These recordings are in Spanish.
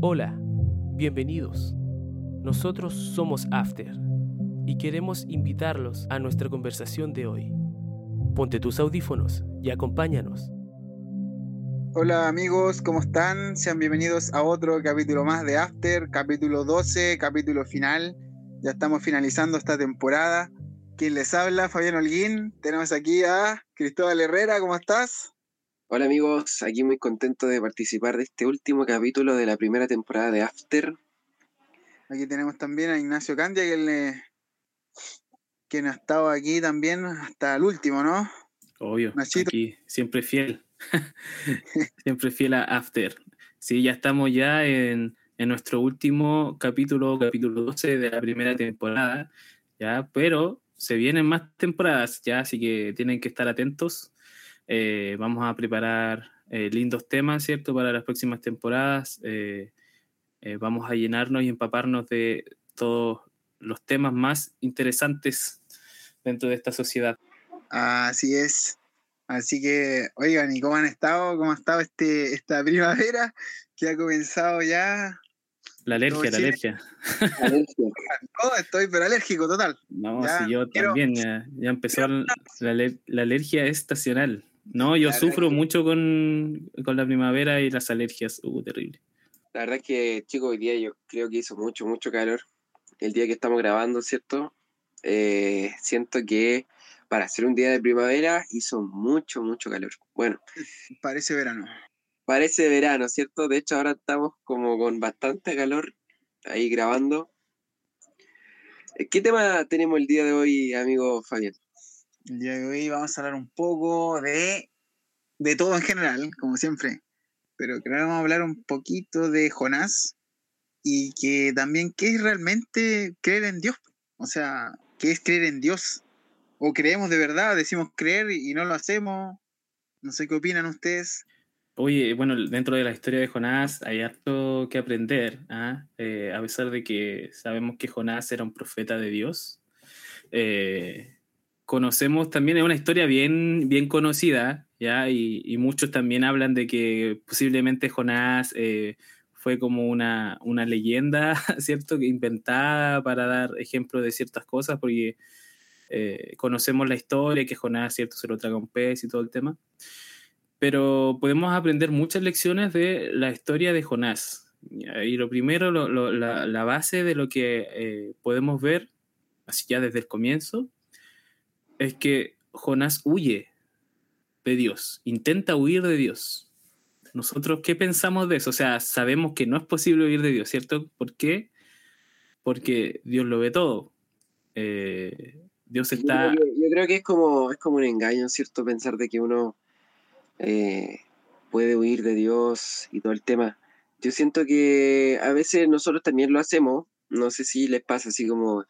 Hola, bienvenidos. Nosotros somos After y queremos invitarlos a nuestra conversación de hoy. Ponte tus audífonos y acompáñanos. Hola amigos, ¿cómo están? Sean bienvenidos a otro capítulo más de After, capítulo 12, capítulo final. Ya estamos finalizando esta temporada. Quien les habla, Fabián Holguín. Tenemos aquí a Cristóbal Herrera, ¿cómo estás? Hola amigos, aquí muy contento de participar de este último capítulo de la primera temporada de After. Aquí tenemos también a Ignacio Candia, que quien ha estado aquí también hasta el último, ¿no? Obvio, aquí siempre fiel. siempre fiel a After. Sí, ya estamos ya en, en, nuestro último capítulo, capítulo 12 de la primera temporada, ya, pero se vienen más temporadas ya, así que tienen que estar atentos eh, vamos a preparar eh, lindos temas, ¿cierto? Para las próximas temporadas. Eh, vamos a llenarnos y empaparnos de todos los temas más interesantes dentro de esta sociedad. Así es. Así que, oigan, ¿y cómo han estado? ¿Cómo ha estado este, esta primavera que ha comenzado ya? La alergia, la alergia. No, estoy pero alérgico total. No, si yo también, ya, empezó la, la, alergia estacional. No, yo sufro mucho con, la primavera y las alergias. Uh, terrible. La verdad es que, chicos, hoy día yo creo que hizo mucho, mucho calor. El día que estamos grabando, ¿cierto? Eh, siento que para hacer un día de primavera hizo mucho, mucho calor. Bueno. Parece verano. Parece verano, ¿cierto? De hecho, ahora estamos como con bastante calor ahí grabando. Eh, ¿Qué tema tenemos el día de hoy, amigo Fabián? El día de hoy vamos a hablar un poco de, de todo en general, como siempre. Pero creo que vamos a hablar un poquito de Jonás y que también qué es realmente creer en Dios. O sea, ¿qué es creer en Dios? ¿O creemos de verdad? Decimos creer y no lo hacemos. No sé qué opinan ustedes. Oye, bueno, dentro de la historia de Jonás hay harto que aprender, ¿ah? eh, a pesar de que sabemos que Jonás era un profeta de Dios. Eh, conocemos también, es una historia bien, bien conocida, ¿ya? Y, muchos también hablan de que posiblemente Jonás eh, fue como una, una, leyenda, ¿cierto? Inventada para dar ejemplo de ciertas cosas, porque eh, conocemos la historia, que Jonás, ¿cierto? Se lo traga un pez y todo el tema. Pero podemos aprender muchas lecciones de la historia de Jonás. Y lo primero, la, la, base de lo que eh, podemos ver, así ya desde el comienzo, es que Jonás huye de Dios, intenta huir de Dios. Nosotros, ¿qué pensamos de eso? O sea, sabemos que no es posible huir de Dios, ¿cierto? ¿Por qué? Porque Dios lo ve todo. Eh, Dios está... Yo, creo que es como, es como un engaño, ¿cierto? Pensar de que uno eh, puede huir de Dios y todo el tema. Yo siento que a veces nosotros también lo hacemos. No sé si les pasa así como...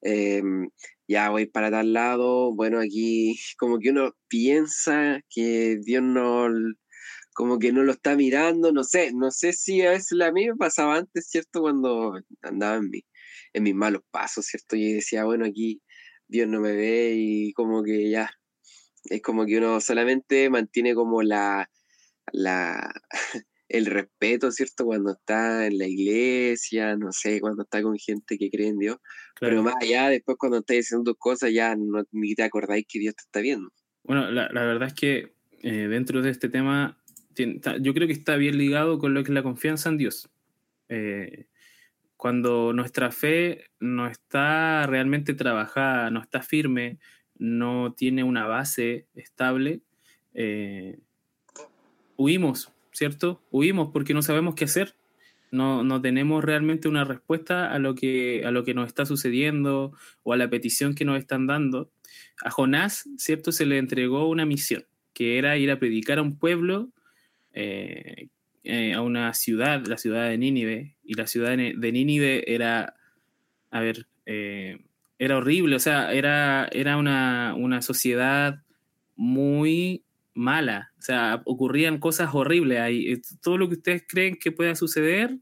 Em, ya voy para tal lado, bueno, aquí como que uno piensa que Dios no, como que no lo está mirando, no sé, no sé si a veces a mí me pasaba antes, ¿cierto? Cuando andaba en, en mis malos pasos, ¿cierto? Y decía, bueno, aquí Dios no me ve y como que ya, es como que uno solamente mantiene como la, la, el respeto, ¿cierto? Cuando está en la iglesia, no sé, cuando está con gente que cree en Dios. Pero más allá, después cuando estás diciendo cosas, ya no, ni te acordáis que Dios te está viendo. Bueno, la, verdad es que eh, dentro de este tema, yo creo que está bien ligado con lo que es la confianza en Dios. Eh, cuando nuestra fe no está realmente trabajada, no está firme, no tiene una base estable, eh, huimos, ¿cierto? Huimos porque no sabemos qué hacer. No, no, tenemos realmente una respuesta a lo, que, a lo que nos está sucediendo o a la petición que nos están dando. A Jonás, ¿cierto? Se le entregó una misión, que era ir a predicar a un pueblo, eh, eh, a una ciudad, la ciudad de Nínive. Y la ciudad de Nínive era, a ver, eh, era horrible, o sea, era, era una, una sociedad muy mala. O sea, ocurrían cosas horribles ahí. Eh, todo lo que ustedes creen que pueda suceder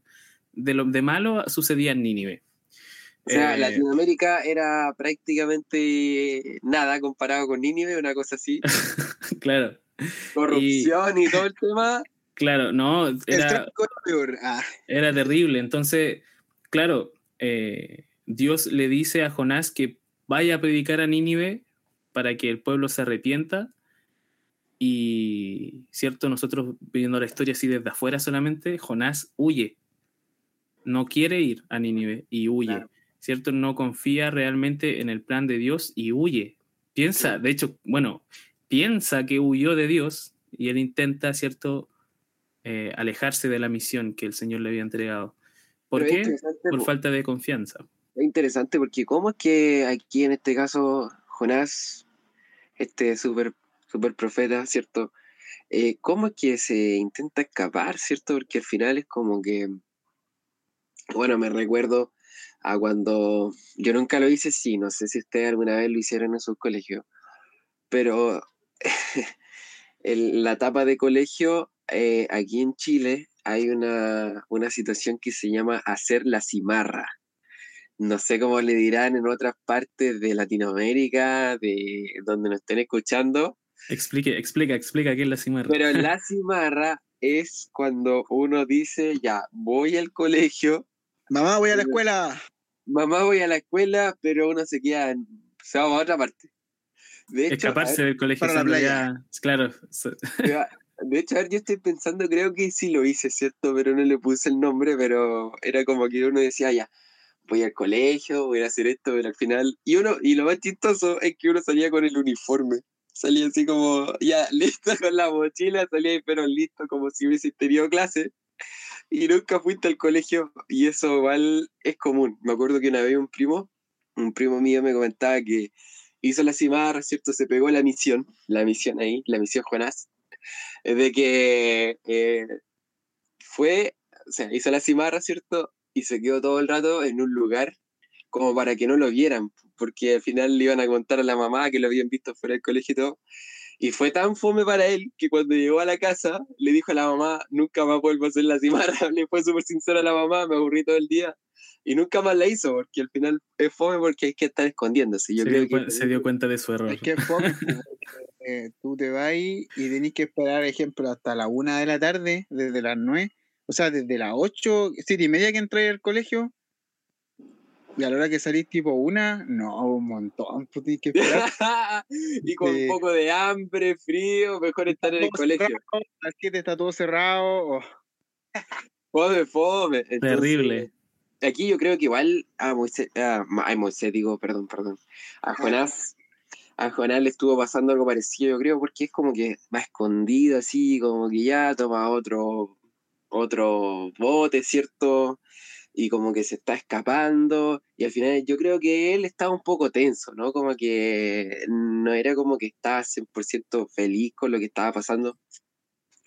de lo de malo sucedía en Nínive. O sea, eh, Latinoamérica era prácticamente nada comparado con Nínive, una cosa así. claro. Corrupción y, todo el tema. Claro, no, era. Ah, era terrible. Entonces, claro, eh, Dios le dice a Jonás que vaya a predicar a Nínive para que el pueblo se arrepienta. Y, cierto, nosotros viendo la historia así desde afuera solamente, Jonás huye. No quiere ir a Nínive y huye. Claro. ¿Cierto? No confía realmente en el plan de Dios y huye. Piensa, de hecho, bueno, piensa que huyó de Dios y él intenta, ¿cierto?, eh, alejarse de la misión que el Señor le había entregado. ¿Por Pero qué? Por po- falta de confianza. Es interesante porque cómo es que aquí en este caso Jonás, este super, super profeta, ¿cierto? Eh, ¿Cómo es que se intenta escapar, ¿cierto? Porque al final es como que, bueno, me recuerdo a cuando, yo nunca lo hice, sí, no sé si ustedes alguna vez lo hicieron en su colegio, pero en la etapa de colegio, eh, aquí en Chile, hay una, una situación que se llama hacer la cimarra no sé cómo le dirán en otras partes de Latinoamérica, de donde nos estén escuchando, Explique, explica, explica qué es la cimarra. pero la cimarra es cuando uno dice, ya, voy al colegio, Mamá, voy a la escuela. mamá voy a la escuela, pero uno se queda, en, se va a otra parte. De hecho, a Escaparse del colegio. para la playa. ya- claro, de hecho, a ver, yo estoy pensando, creo que sí lo hice, ¿cierto? Pero no le puse el nombre, pero era como que uno decía, ya, voy al colegio, voy a hacer esto, pero al final, y uno, y lo más chistoso es que uno salía con el uniforme. Salía así como, ya, listo con la mochila, salía ahí, pero listo, como si hubiese tenido clase. Y nunca fuiste al colegio, y eso igual es común. Me acuerdo que una vez un primo, un primo mío me comentaba que hizo la cimarra, ¿cierto? Se pegó la misión, la misión ahí, la misión Jonás, de que eh, fue, o sea, hizo la cimarra, ¿cierto? Y se quedó todo el rato en un lugar como para que no lo vieran, porque al final le iban a contar a la mamá que lo habían visto fuera del colegio y todo. Y fue tan fome para él que cuando llegó a la casa le dijo a la mamá, nunca más vuelvo a hacer la cimarra. Le fue súper sincero a la mamá, me aburrí todo el día. Y nunca más la hizo, porque al final es fome porque hay que estar escondiéndose. Yo se, creo dio, que se dio cuenta de su error. Es que es fome, pues, porque, eh, tú te vas y tenés que esperar, ejemplo, hasta la una de la tarde, desde las nueve, o sea, desde las ocho, siete y media que entré al colegio, y a la hora que salís tipo una, no, un montón, tú tienes que esperar. y con un poco de hambre, frío, mejor estar en el colegio. a las siete está todo cerrado. oh. Fome, fome. Entonces, Terrible. Aquí yo creo que igual a Moisés, a Moisés digo, perdón, perdón, a Jonás, a Jonás le estuvo pasando algo parecido, yo creo, porque es como que va escondido así, como que ya toma otro, otro bote, ¿cierto? Y como que se está escapando, y al final yo creo que él estaba un poco tenso, ¿no? Como que no era como que estaba 100% feliz con lo que estaba pasando.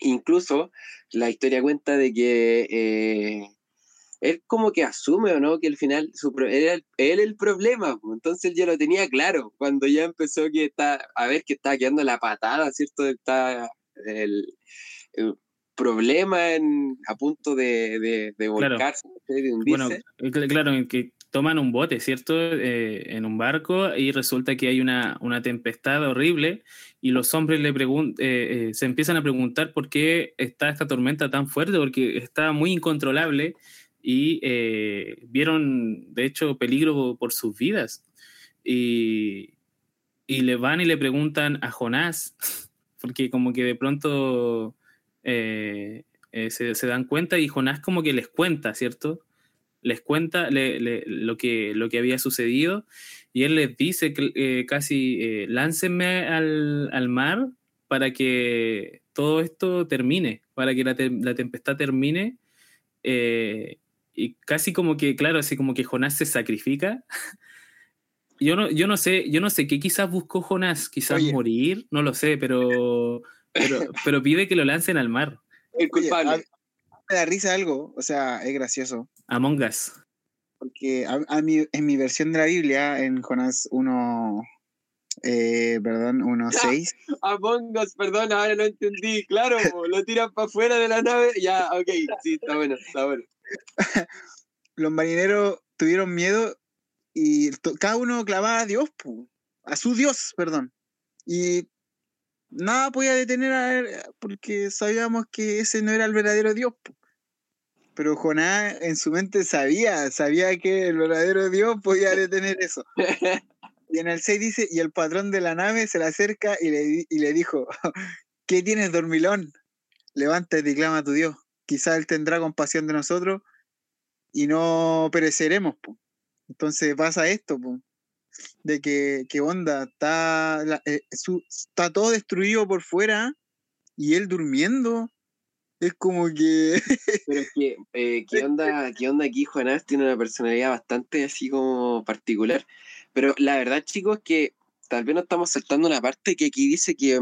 Incluso la historia cuenta de que eh, él como que asume o no que al final su pro- era el- él el problema, entonces él ya lo tenía claro, cuando ya empezó que está, a ver que estaba quedando la patada, ¿cierto? Está el, el problema en, a punto de, de, de Claro. volcarse, de Bueno, hundirse. cl- claro, en que toman un bote, ¿cierto? Eh, en un barco y resulta que hay una, una tempestad horrible y los hombres le pregun- eh, eh, se empiezan a preguntar por qué está esta tormenta tan fuerte, porque está muy incontrolable y eh, vieron, de hecho, peligro por sus vidas. Y, y le van y le preguntan a Jonás, porque como que de pronto eh, eh, se, se dan cuenta y Jonás como que les cuenta, ¿cierto? Les cuenta le- le- lo, que, lo que había sucedido y él les dice que eh, casi eh, láncenme al, al mar para que todo esto termine, para que la, te- la tempestad termine. y casi como que, claro, así como que Jonás se sacrifica. Yo no, yo no sé, yo no sé qué quizás buscó Jonás, quizás Oye. morir, no lo sé, pero, pero, pero pide que lo lancen al mar. El Oye, culpable. a- me da risa algo, o sea, es gracioso. Among Us. Porque a, a mi- en mi versión de la Biblia, en Jonás 1, eh, perdón, 1.6, Among Us, perdón, ahora no entendí. Claro, po, lo tiran para afuera de la nave. Ya, ok, sí, está bueno, está bueno. los marineros tuvieron miedo y cada uno clamaba a Dios, pu, a su Dios, perdón. Y nada podía detener a él porque sabíamos que ese no era el verdadero Dios. Pero Jonás en su mente sabía, sabía que el verdadero Dios podía detener eso. Y en el 6 dice, y el patrón de la nave se le acerca y le, y le dijo, ¿qué tienes, dormilón? Levántate y clama a tu Dios. Quizá Él tendrá compasión de nosotros y no pereceremos. po". Entonces pasa esto, po, de que, que onda, está, la- eh, está todo destruido por fuera y él durmiendo. Es como que... Pero es que, eh, ¿qué, onda, ¿qué onda aquí? Jonás tiene una personalidad bastante así como particular. Pero la verdad, chicos, que tal vez nos estamos saltando una parte que aquí dice que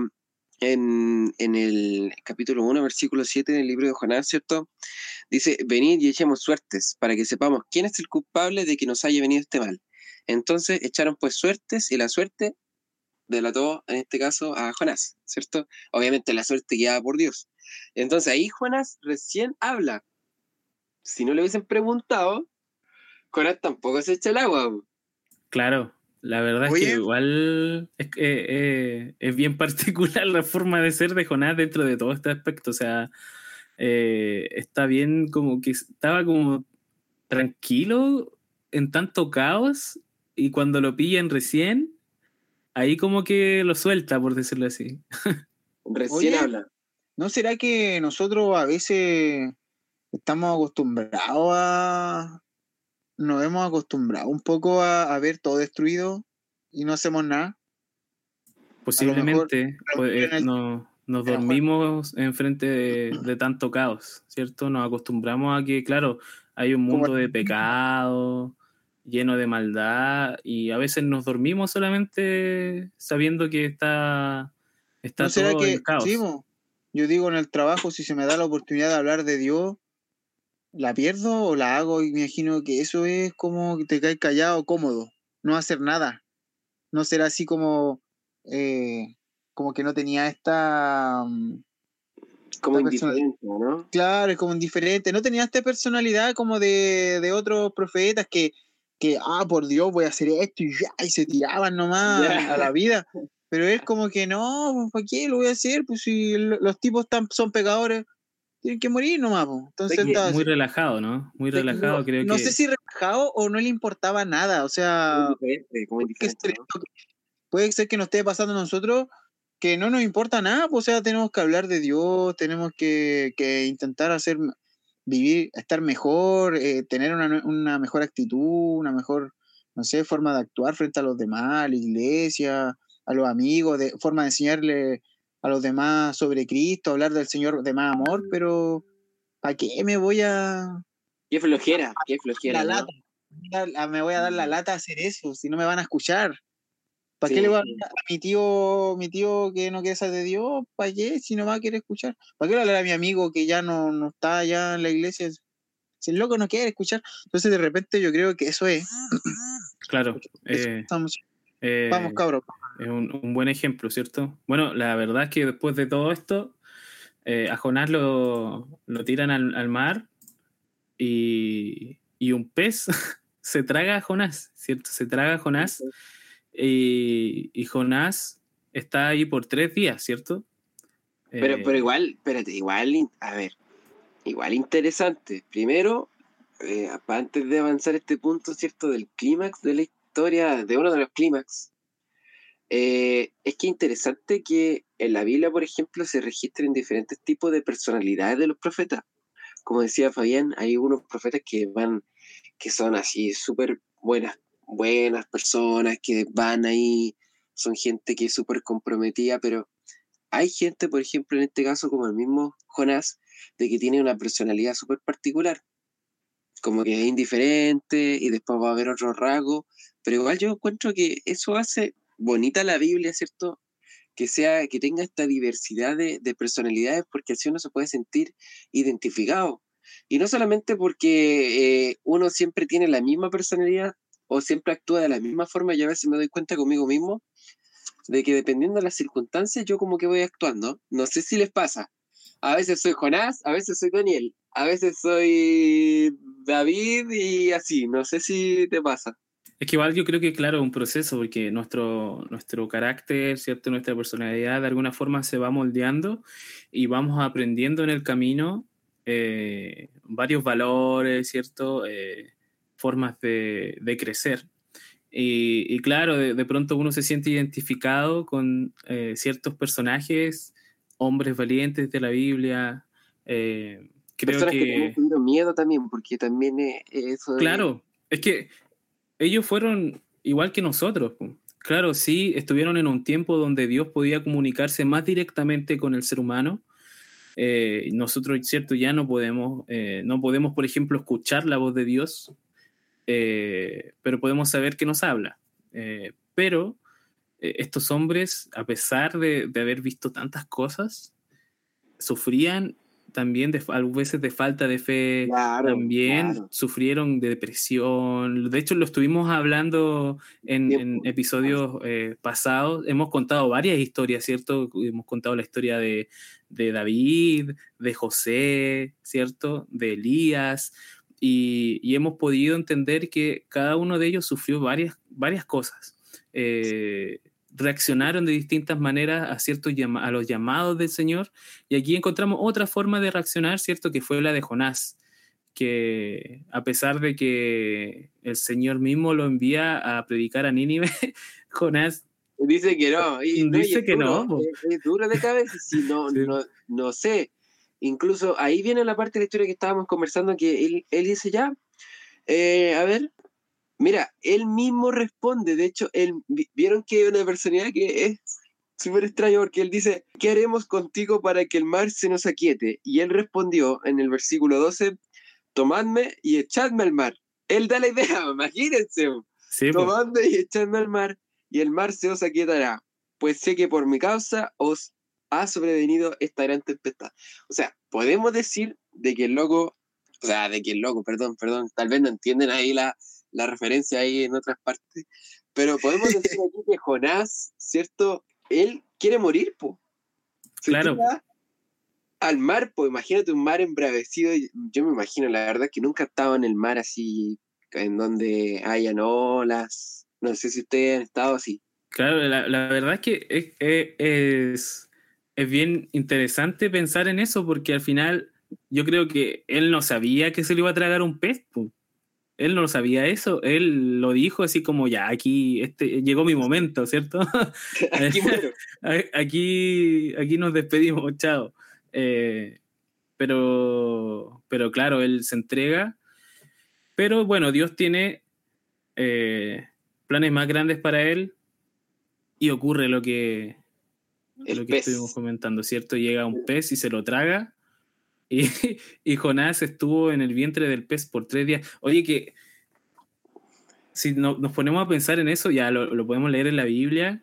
en, en el capítulo 1, versículo 7 del libro de Jonás, ¿cierto? Dice, venid y echemos suertes para que sepamos quién es el culpable de que nos haya venido este mal. Entonces echaron pues suertes y la suerte delató, en este caso, a Jonás, ¿cierto? Obviamente la suerte guiada por Dios. Entonces ahí Jonás recién habla. Si no le hubiesen preguntado, Jonás tampoco se echa el agua. Claro, la verdad es que igual es, eh, eh, es bien particular la forma de ser de Jonás dentro de todo este aspecto. O sea, eh, está bien como que estaba como tranquilo en tanto caos y cuando lo pillan recién, ahí como que lo suelta, por decirlo así. Recién Oye. habla. ¿No será que nosotros a veces estamos acostumbrados a... Nos hemos acostumbrado un poco a, a ver todo destruido y no hacemos nada? Posiblemente pues, eh, el- no- nos dormimos enfrente de, de tanto caos, ¿cierto? Nos acostumbramos a que, claro, hay un mundo de pecado, lleno de maldad, y a veces nos dormimos solamente sabiendo que está, está ¿No será todo que, en caos. sí, yo digo en el trabajo, si se me da la oportunidad de hablar de Dios, ¿la pierdo o la hago? Y me imagino que eso es como que te caes callado, cómodo, no hacer nada. No será así como, eh, como que no tenía esta... mm, Como Esta indiferente, ¿no? Claro, es como indiferente. No tenía esta personalidad como de, de otros profetas que, que, ah, por Dios, voy a hacer esto y ya, y se tiraban nomás Ya. a la vida. Pero él como que no, pues, ¿para qué lo voy a hacer? Pues si lo- los tipos tan, son pecadores, tienen que morir nomás. pues. Entonces Es estaba Muy así. relajado, ¿no? Muy relajado, no, creo no que... sé si relajado o no le importaba nada. O sea, Como ¿no? puede ser que nos esté pasando a nosotros que no nos importa nada, pues, o sea, tenemos que hablar de Dios, tenemos que, que intentar hacer, vivir, estar mejor, eh, tener una, una mejor actitud, una mejor, no sé, forma de actuar frente a los demás, a la iglesia, a los amigos, de, forma de enseñarle a los demás sobre Cristo, hablar del Señor de más amor, pero ¿para qué me voy a Qué flojera, qué flojera. la ¿no? lata? Me voy a dar la lata a hacer eso, si no me van a escuchar. ¿Para Sí, qué le voy a a mi tío, mi tío que no quiere saber de Dios? ¿Para qué? Si no va a querer escuchar. ¿Para qué le hablar a mi amigo que ya no, no está allá en la iglesia? Si el loco no quiere escuchar. Entonces de repente yo creo que eso es. Claro. Eso eh, estamos- eh, Vamos, cabros. Es un, un buen ejemplo, ¿cierto? Bueno, la verdad es que después de todo esto, eh, a Jonás lo, lo tiran al, al mar y, y un pez se traga a Jonás, ¿cierto? Se traga a Jonás y, y Jonás está ahí por tres días, ¿cierto? Pero, Eh, pero igual, espérate, igual, a ver, igual interesante. Primero, eh, antes de avanzar este punto, ¿cierto? Del clímax de la historia, de uno de los clímax, eh, es que interesante que en la Biblia, por ejemplo, se registren diferentes tipos de personalidades de los profetas. Como decía Fabián, hay unos profetas que van, que son así súper buenas, buenas personas, que van ahí, son gente que es súper comprometida, pero hay gente, por ejemplo, en este caso, como el mismo Jonás, de que tiene una personalidad súper particular, como que es indiferente y después va a haber otro rasgo, pero igual yo encuentro que eso hace bonita la Biblia, ¿cierto? Que sea, que tenga esta diversidad de, de personalidades, porque así uno se puede sentir identificado. Y no solamente porque eh, uno siempre tiene la misma personalidad o siempre actúa de la misma forma, yo a veces me doy cuenta conmigo mismo de que dependiendo de las circunstancias, yo como que voy actuando. No sé si les pasa. A veces soy Jonás, a veces soy Daniel, a veces soy David y así. No sé si te pasa. Es que igual yo creo que, claro, un proceso, porque nuestro, nuestro carácter, ¿cierto? Nuestra personalidad de alguna forma se va moldeando y vamos aprendiendo en el camino eh, varios valores, ¿cierto? Eh, formas de, de crecer. Y, y claro, de, de, pronto uno se siente identificado con eh, ciertos personajes, hombres valientes de la Biblia. Eh, creo Personas que, que tuvieron miedo también, porque también eh, eso. Claro, es que ellos fueron igual que nosotros. Claro, sí, estuvieron en un tiempo donde Dios podía comunicarse más directamente con el ser humano. Eh, nosotros, cierto, ya no podemos, eh, no podemos, por ejemplo, escuchar la voz de Dios, eh, pero podemos saber que nos habla. Eh, pero eh, estos hombres, a pesar de, de haber visto tantas cosas, sufrían también de, a veces de falta de fe, Claro, también claro. sufrieron de depresión. De hecho, lo estuvimos hablando en, en episodios pasados. Hemos contado varias historias, ¿cierto? Hemos contado la historia de, de David, de José, ¿cierto? De Elías. Y, y hemos podido entender que cada uno de ellos sufrió varias, varias cosas. Eh, reaccionaron de distintas maneras a ciertos a los llamados del Señor y aquí encontramos otra forma de reaccionar, ¿cierto? Que fue la de Jonás, que a pesar de que el Señor mismo lo envía a predicar a Nínive, Jonás, Dice que no. Y, no, y Dice es que duro, no. Es, es duro de cabeza. Si no, Sí. no, no sé. Incluso ahí viene la parte de la historia que estábamos conversando, que él, él dice ya, eh, a ver, mira, él mismo responde, de hecho, él, vi- vieron que hay una personalidad que es súper extraño porque él dice, ¿qué haremos contigo para que el mar se nos aquiete? Y él respondió en el versículo 12, tomadme y echadme al mar. Él da la idea, imagínense. sí, po, Tomadme y echadme al mar, y el mar se os aquietará, pues sé que por mi causa os ha sobrevenido esta gran tempestad. O sea, podemos decir de que el loco, o sea, de que el loco, perdón, perdón, tal vez no entienden ahí la, la referencia ahí en otras partes, pero podemos decir aquí que Jonás, ¿cierto? Él quiere morir, po. Se Claro. Al mar, pues imagínate un mar embravecido. Yo me imagino, la verdad, que nunca he estado en el mar así, en donde hayan olas. No sé si ustedes han estado así. Claro, la, la verdad es que es, es- es, bien interesante pensar en eso porque al final yo creo que él no sabía que se le iba a tragar un pez. Él no sabía eso, él lo dijo así como ya, aquí este, llegó mi momento, ¿cierto? Aquí, aquí nos despedimos, chao. Eh, pero, pero claro, él se entrega. Pero bueno, Dios tiene eh, planes más grandes para él y ocurre lo que, El lo que pez. estuvimos comentando, ¿cierto? Llega un pez y se lo traga. Y, y Jonás estuvo en el vientre del pez por tres días. Oye, que si no- nos ponemos a pensar en eso, ya lo, lo podemos leer en la Biblia.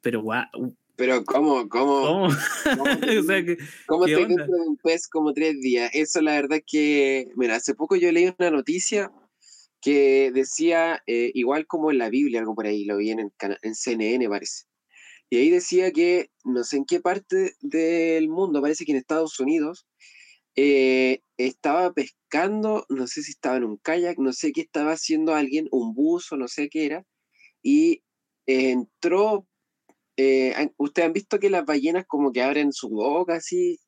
Pero guau, Pero ¿cómo, cómo, ¿cómo? cómo, o sea, que, cómo ¿qué te onda? dentro de un pez como tres días? Eso la verdad que, mira, hace poco yo leí una noticia que decía, eh, igual como en la Biblia, algo por ahí, lo vi en, en CNN parece. Y ahí decía que no sé en qué parte del mundo, parece que en Estados Unidos, eh, estaba pescando, no sé si estaba en un kayak, no sé qué estaba haciendo alguien, un buzo, no sé qué era, y eh, entró, eh, ustedes han visto que las ballenas como que abren su boca así,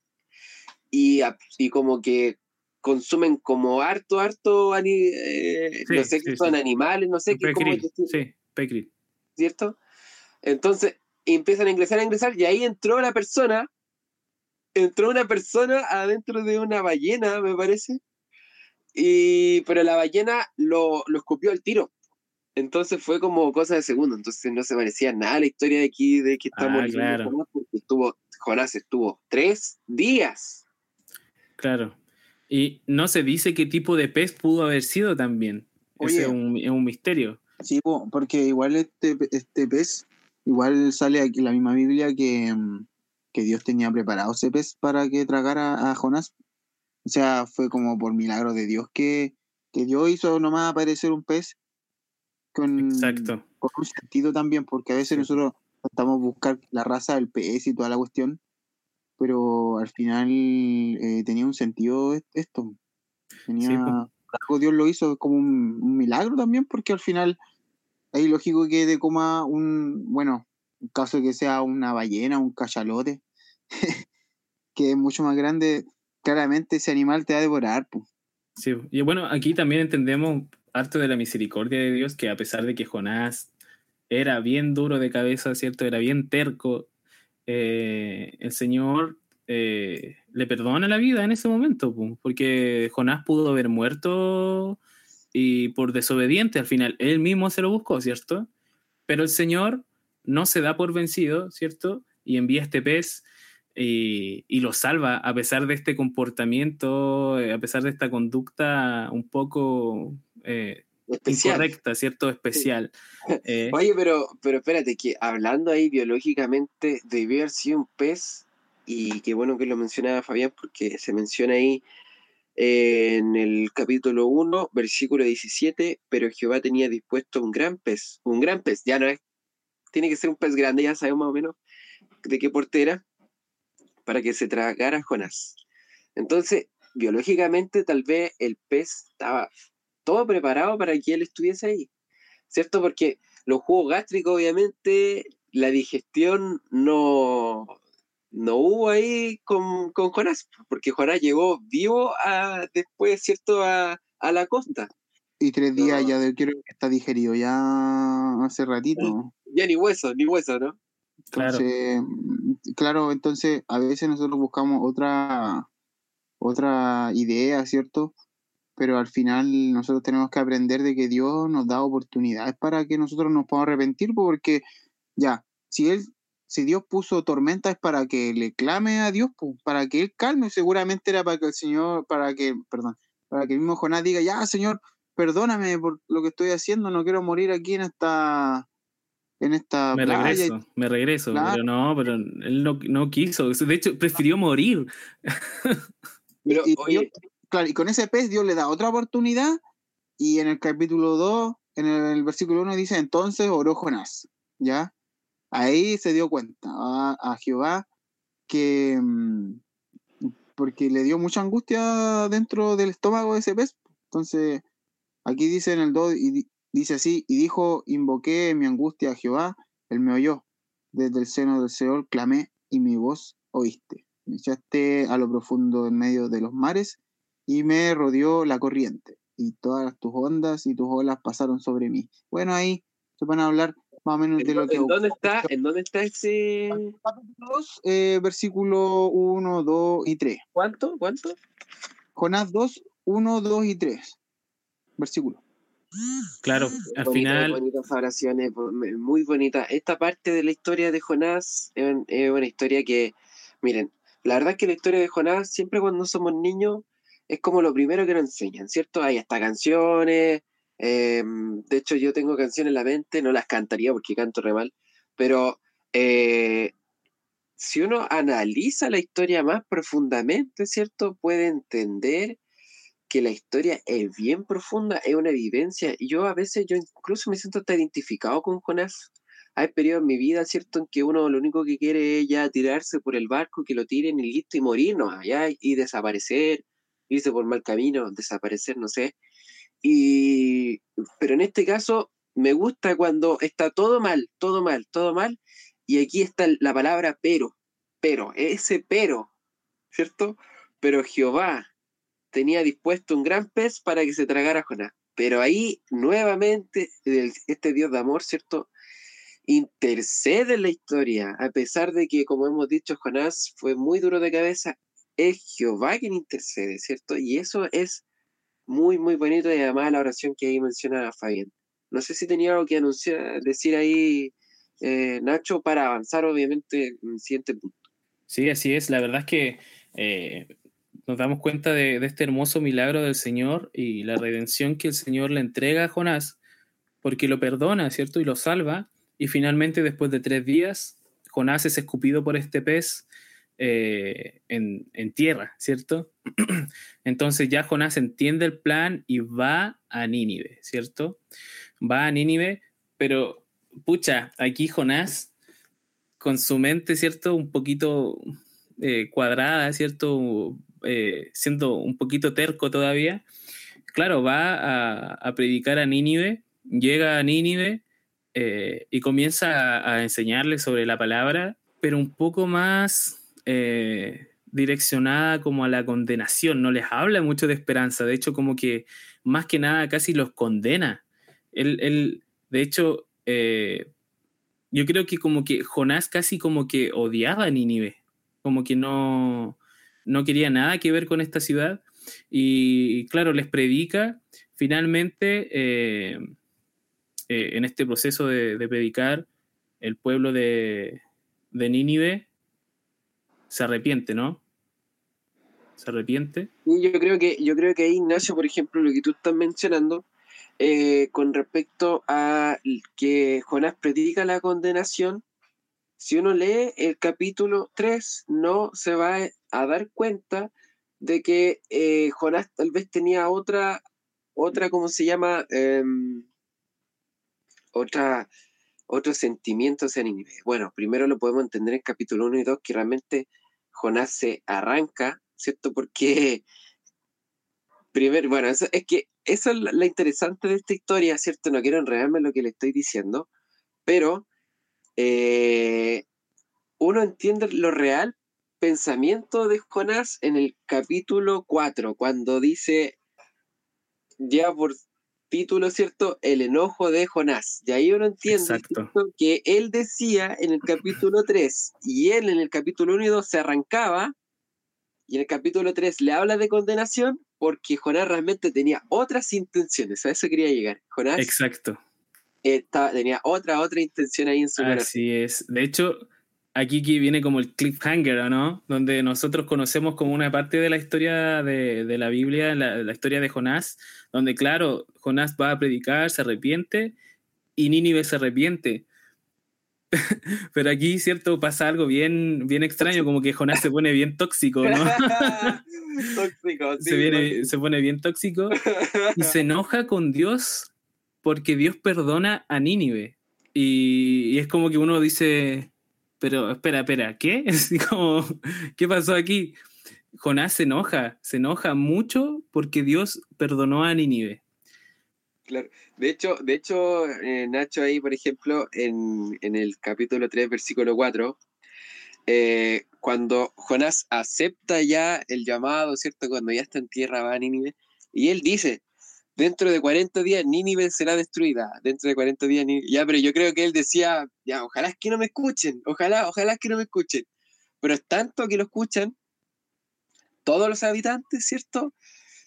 y, y como que consumen como harto, harto, eh, Sí, no sé qué sí, son sí. animales, no sé qué, Peckril, decir, sí. ¿cierto? Entonces empiezan a ingresar, a ingresar, y ahí entró la persona, entró una persona adentro de una ballena, me parece, y, pero la ballena lo, lo escupió al tiro. Entonces fue como cosa de segundo, entonces no se parecía nada a la historia de aquí, de que estamos Ah, claro. Jonás, porque estuvo, Jonás estuvo tres días. Claro. Y no se dice qué tipo de pez pudo haber sido también. Ese Oye. es un, es un misterio. Sí, po, porque igual este, este pez, igual sale aquí la misma Biblia que, mm, que Dios tenía preparado ese pez para que tragara a Jonás. O sea, fue como por milagro de Dios que, que Dios hizo nomás aparecer un pez con, Exacto. con un sentido también, porque a veces Sí. nosotros tratamos de buscar la raza del pez y toda la cuestión, pero al final eh, tenía un sentido est- esto. Tenía Sí, po. un Dios lo hizo como un, un milagro también, porque al final es lógico que te coma un, bueno, en caso de que sea una ballena, un cachalote, que es mucho más grande, claramente ese animal te va a devorar. po. Sí, y bueno, aquí también entendemos harto de la misericordia de Dios, que a pesar de que Jonás era bien duro de cabeza, ¿cierto? Era bien terco, eh, el Señor eh, le perdona la vida en ese momento, porque Jonás pudo haber muerto y por desobediente al final, él mismo se lo buscó, ¿cierto? Pero el Señor no se da por vencido, ¿cierto? Y envía este pez y, y lo salva a pesar de este comportamiento, eh, a pesar de esta conducta un poco eh, Especial. incorrecta, ¿cierto? Especial. Eh, Oye, pero, pero espérate, que hablando ahí biológicamente, debió haber sido un pez, y qué bueno que lo mencionaba Fabián, porque se menciona ahí eh, en el capítulo 1, versículo 17, pero Jehová tenía dispuesto un gran pez, un gran pez, ya no es, tiene que ser un pez grande, ya sabemos más o menos de qué porte era, para que se tragara Jonás. Entonces, biológicamente, tal vez el pez estaba todo preparado para que él estuviese ahí, ¿cierto? Porque los jugos gástricos, obviamente, la digestión no, no hubo ahí con, con Jonás, porque Jonás llegó vivo a, después, ¿cierto?, a, a la costa. Y tres días No. ya de, creo que está digerido ya hace ratito. Ya ni hueso, ni hueso, ¿no? Claro. Entonces, mm, claro, entonces a veces nosotros buscamos otra, otra idea, ¿cierto? Pero al final nosotros tenemos que aprender de que Dios nos da oportunidades para que nosotros nos podamos arrepentir, porque ya, si él, si Dios puso tormenta es para que le clame a Dios, pues, para que él calme, seguramente era para que el Señor, para que, perdón, para que el mismo Jonás diga, ya, Señor, perdóname por lo que estoy haciendo, no quiero morir aquí en esta, en esta me playa regreso, me regreso, Claro. pero no, pero él no, no quiso. De hecho, prefirió morir. Pero, y oye, Dios- claro, y con ese pez Dios le da otra oportunidad y en el capítulo 2, en el versículo 1 dice, entonces oró Jonás, ¿ya? Ahí se dio cuenta a, Jehová que, mm, porque le dio mucha angustia dentro del estómago de ese pez. Entonces, aquí dice en el 2, y di- dice así, y dijo, invoqué mi angustia a Jehová, él me oyó, desde el seno del Seol clamé y mi voz oíste. Me echaste a lo profundo en medio de los mares y me rodeó la corriente y todas tus ondas y tus olas pasaron sobre mí. Bueno, ahí se van a hablar más o menos de ¿en, lo que... en dónde está, ¿en dónde está ese...? Capítulo 2, eh, versículo 1, 2 y 3. ¿Cuánto? ¿Cuánto? Jonás 2, 1, 2 y 3. Versículo. Claro, al Bonita- final, Bonitas oraciones, muy bonita. Esta parte de la historia de Jonás es una historia que, miren, la verdad es que la historia de Jonás, siempre cuando somos niños, es como lo primero que nos enseñan, ¿cierto? Hay hasta canciones, eh, de hecho yo tengo canciones en la mente, no las cantaría porque canto re mal, pero eh, si uno analiza la historia más profundamente, ¿cierto? Puede entender que la historia es bien profunda, es una vivencia. Yo a veces, yo incluso me siento hasta identificado con Jonás. Hay periodos en mi vida, ¿cierto?, en que uno lo único que quiere es ya tirarse por el barco, que lo tiren y listo, y morir, ¿no? Allá, y desaparecer, irse por mal camino, desaparecer, no sé. Pero en este caso, me gusta cuando está todo mal, todo mal, todo mal, y aquí está la palabra pero, pero, ese pero, ¿cierto? Pero Jehová tenía dispuesto un gran pez para que se tragara Jonás. Pero ahí nuevamente este Dios de amor, ¿cierto? Intercede en la historia, a pesar de que, como hemos dicho, Jonás fue muy duro de cabeza, es Jehová quien intercede, ¿cierto? Y eso es muy, muy bonito y además la oración que ahí menciona Fabián. No sé si tenía algo que anunciar, decir ahí, eh, Nacho, para avanzar obviamente en el siguiente punto. sí, así es. La verdad es que eh, nos damos cuenta de, de este hermoso milagro del Señor y la redención que el Señor le entrega a Jonás, porque lo perdona, ¿cierto? Y lo salva. Y finalmente, después de tres días, Jonás es escupido por este pez eh, en, tierra, ¿cierto? Entonces ya Jonás entiende el plan y va a Nínive, ¿cierto? Va a Nínive, pero pucha, aquí Jonás, con su mente, ¿cierto? Un poquito eh, cuadrada, ¿cierto? Eh, siendo un poquito terco todavía, claro, va a, predicar a Nínive, llega a Nínive y comienza a, enseñarle sobre la palabra, pero un poco más eh, direccionada como a la condenación, no les habla mucho de esperanza, de hecho como que más que nada casi los condena. Él, él de hecho, eh, yo creo que como que Jonás casi como que odiaba a Nínive, como que no, no quería nada que ver con esta ciudad y claro, les predica, finalmente eh, en este proceso de, de, predicar, el pueblo de, de Nínive se arrepiente, ¿no? Se arrepiente. Yo creo que, yo creo que Ignacio, por ejemplo, lo que tú estás mencionando, eh, con respecto a que Jonás predica la condenación, si uno lee el capítulo 3, no se va a dar cuenta de que eh, Jonás tal vez tenía otra, otra, ¿cómo se llama? Eh, otra, otro sentimiento hacia Nínive. Bueno, primero lo podemos entender en capítulo 1 y 2, que realmente Jonás se arranca, ¿cierto? Porque, primero, bueno, eso, es que eso es la interesante de esta historia, ¿cierto? No quiero enredarme en lo que le estoy diciendo, pero eh, uno entiende lo real pensamiento de Jonás en el capítulo 4, cuando dice, ya por título, ¿cierto? El enojo de Jonás. Y ahí uno entiende que él decía en el capítulo 3 y él en el capítulo 1 y 2 se arrancaba y en el capítulo 3 le habla de condenación porque Jonás realmente tenía otras intenciones. A eso quería llegar. Jonás. Exacto. Estaba, tenía otra, otra intención ahí en su corazón. Así es. De hecho, aquí viene como el cliffhanger, ¿no? Donde nosotros conocemos como una parte de la historia de, de la Biblia, la, la, historia de Jonás, donde claro, Jonás va a predicar, se arrepiente y Nínive se arrepiente. Pero aquí, ¿cierto? Pasa algo bien, bien extraño, como que Jonás se pone bien tóxico, ¿no? tóxico, sí, se, viene, se pone bien tóxico y se enoja con Dios porque Dios perdona a Nínive. Y, y es como que uno dice, pero espera, espera, ¿qué? Como, ¿qué pasó aquí? Jonás se enoja, se enoja mucho porque Dios perdonó a Nínive. Claro. De hecho, de hecho eh, Nacho ahí, por ejemplo, en, en, el capítulo 3, versículo 4, eh, cuando Jonás acepta ya el llamado, ¿cierto? Cuando ya está en tierra, va a Nínive, y él dice, dentro de 40 días Nínive será destruida, dentro de 40 días, Nínive. ya, pero yo creo que él decía, ya, ojalá es que no me escuchen, ojalá, ojalá que no me escuchen, pero es tanto que lo escuchan, todos los habitantes, ¿cierto?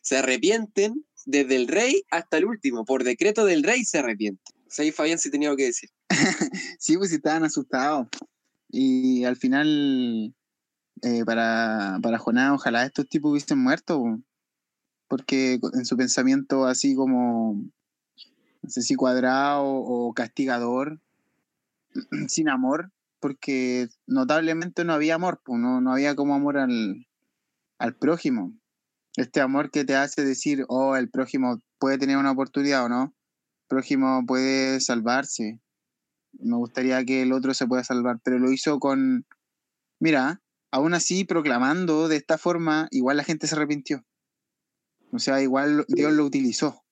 Se arrepienten desde el rey hasta el último, por decreto del rey se arrepienten. O sea, ahí Fabián sí tenía algo que decir. sí, pues estaban asustados. Y al final, eh, para, para Jonás, ojalá estos tipos hubiesen muerto, porque en su pensamiento así como, no sé si cuadrado o castigador, sin amor, porque notablemente no había amor, pues, no, no había como amor al, al prójimo. Este amor que te hace decir, oh, el prójimo puede tener una oportunidad o no. El prójimo puede salvarse. Me gustaría que el otro se pueda salvar, pero lo hizo con, mira, aún así proclamando de esta forma, igual la gente se arrepintió. O sea, igual Dios lo utilizó.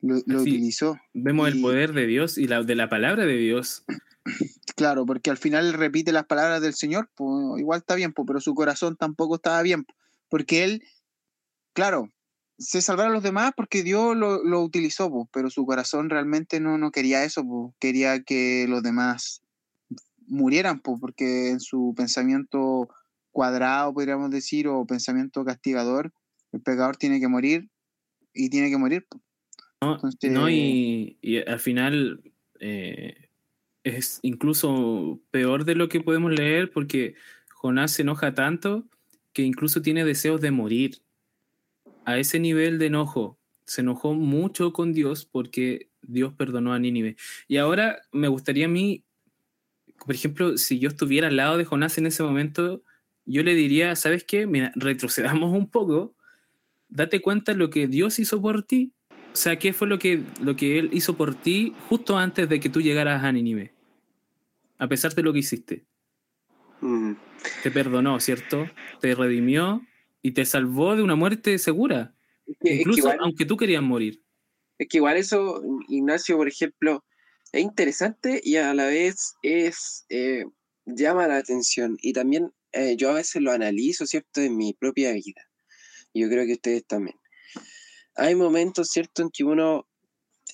Lo, lo Sí, utilizó. Vemos Y- el poder de Dios y la, de la palabra de Dios. Claro, porque al final repite las palabras del Señor, pues igual está bien, pues, pero su corazón tampoco estaba bien, po, porque él, claro, se salvaron los demás porque Dios lo, lo utilizó, pues, pero su corazón realmente no, no quería eso, quería que los demás murieran, porque en su pensamiento cuadrado, podríamos decir, o pensamiento castigador, el pecador tiene que morir y tiene que morir. ¿no? Entonces- ¿no? Y, y al final eh, es incluso peor de lo que podemos leer porque Jonás se enoja tanto que incluso tiene deseos de morir. A ese nivel de enojo, se enojó mucho con Dios porque Dios perdonó a Nínive. Y ahora me gustaría a mí, por ejemplo, si yo estuviera al lado de Jonás en ese momento, yo le diría, ¿sabes qué? Mira, retrocedamos un poco, date cuenta lo que Dios hizo por ti. O sea, ¿qué fue lo que, lo que Él hizo por ti justo antes de que tú llegaras a Nínive? A pesar de lo que hiciste. Mm, Te perdonó, ¿cierto? Te redimió y te salvó de una muerte segura. Incluso aunque tú querías morir. Es que igual eso, Ignacio, por ejemplo, es interesante y a la vez es eh, llama la atención. Y también eh, yo a veces lo analizo, ¿cierto?, en mi propia vida. Yo creo que ustedes también. Hay momentos, ¿cierto?, en que uno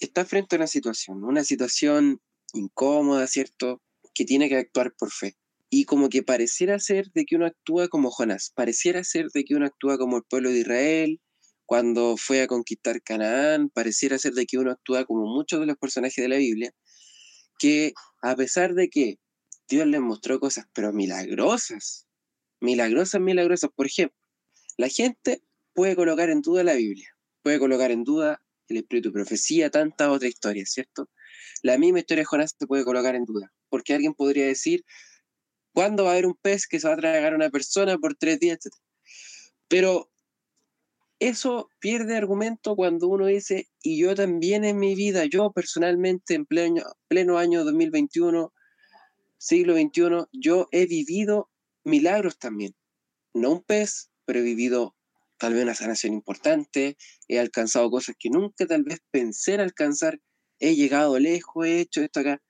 está frente a una situación, una situación incómoda, ¿cierto?, que tiene que actuar por fe. Y como que pareciera ser de que uno actúa como Jonás, pareciera ser de que uno actúa como el pueblo de Israel cuando fue a conquistar Canaán, pareciera ser de que uno actúa como muchos de los personajes de la Biblia, que a pesar de que Dios les mostró cosas, pero milagrosas, milagrosas, milagrosas, por ejemplo, la gente puede colocar en duda la Biblia, puede colocar en duda el espíritu de profecía, tantas otras historias, ¿cierto? La misma historia de Jonás se puede colocar en duda, porque alguien podría decir, ¿cuándo va a haber un pez que se va a tragar a una persona por tres días? Pero eso pierde argumento cuando uno dice, y yo también en mi vida, yo personalmente en pleno, pleno año 2021, siglo XXI, yo he vivido milagros también. No un pez, pero he vivido tal vez una sanación importante, he alcanzado cosas que nunca tal vez pensé en alcanzar, he llegado lejos, he hecho esto acá.